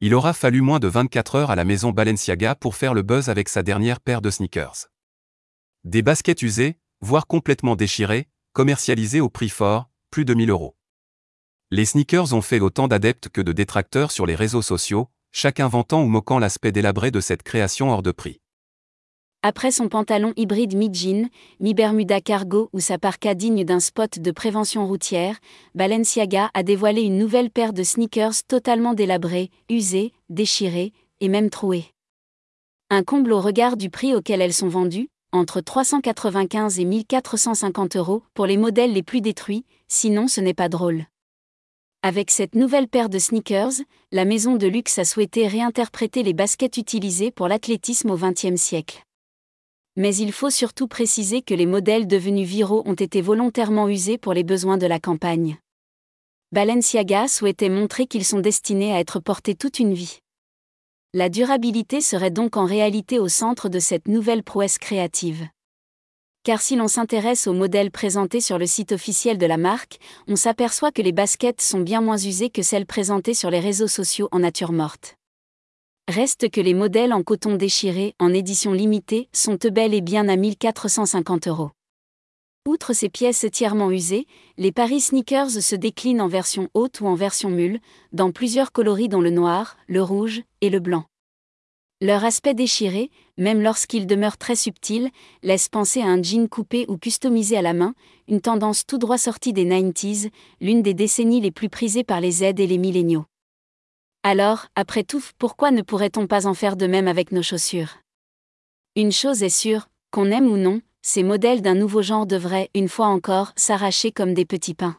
Il aura fallu moins de 24 heures à la maison Balenciaga pour faire le buzz avec sa dernière paire de sneakers. Des baskets usées, voire complètement déchirées, commercialisées au prix fort, plus de 1000 euros. Les sneakers ont fait autant d'adeptes que de détracteurs sur les réseaux sociaux, chacun vantant ou moquant l'aspect délabré de cette création hors de prix. Après son pantalon hybride mi-jean, mi-bermuda cargo ou sa parka digne d'un spot de prévention routière, Balenciaga a dévoilé une nouvelle paire de sneakers totalement délabrés, usés, déchirés et même troués. Un comble au regard du prix auquel elles sont vendues, entre 395 et 1450 euros pour les modèles les plus détruits, sinon ce n'est pas drôle. Avec cette nouvelle paire de sneakers, la maison de luxe a souhaité réinterpréter les baskets utilisées pour l'athlétisme au XXe siècle. Mais il faut surtout préciser que les modèles devenus viraux ont été volontairement usés pour les besoins de la campagne. Balenciaga souhaitait montrer qu'ils sont destinés à être portés toute une vie. La durabilité serait donc en réalité au centre de cette nouvelle prouesse créative car si l'on s'intéresse aux modèles présentés sur le site officiel de la marque, on s'aperçoit que les baskets sont bien moins usées que celles présentées sur les réseaux sociaux en nature morte. Reste que les modèles en coton déchiré, en édition limitée, sont bel et bien à 1450 euros. Outre ces pièces entièrement usées, les Paris Sneakers se déclinent en version haute ou en version mule, dans plusieurs coloris dont le noir, le rouge et le blanc. Leur aspect déchiré, même lorsqu'il demeure très subtil, laisse penser à un jean coupé ou customisé à la main, une tendance tout droit sortie des 90s, l'une des décennies les plus prisées par les Z et les milléniaux. Alors, après tout, pourquoi ne pourrait-on pas en faire de même avec nos chaussures? Une chose est sûre, qu'on aime ou non, ces modèles d'un nouveau genre devraient, une fois encore, s'arracher comme des petits pains.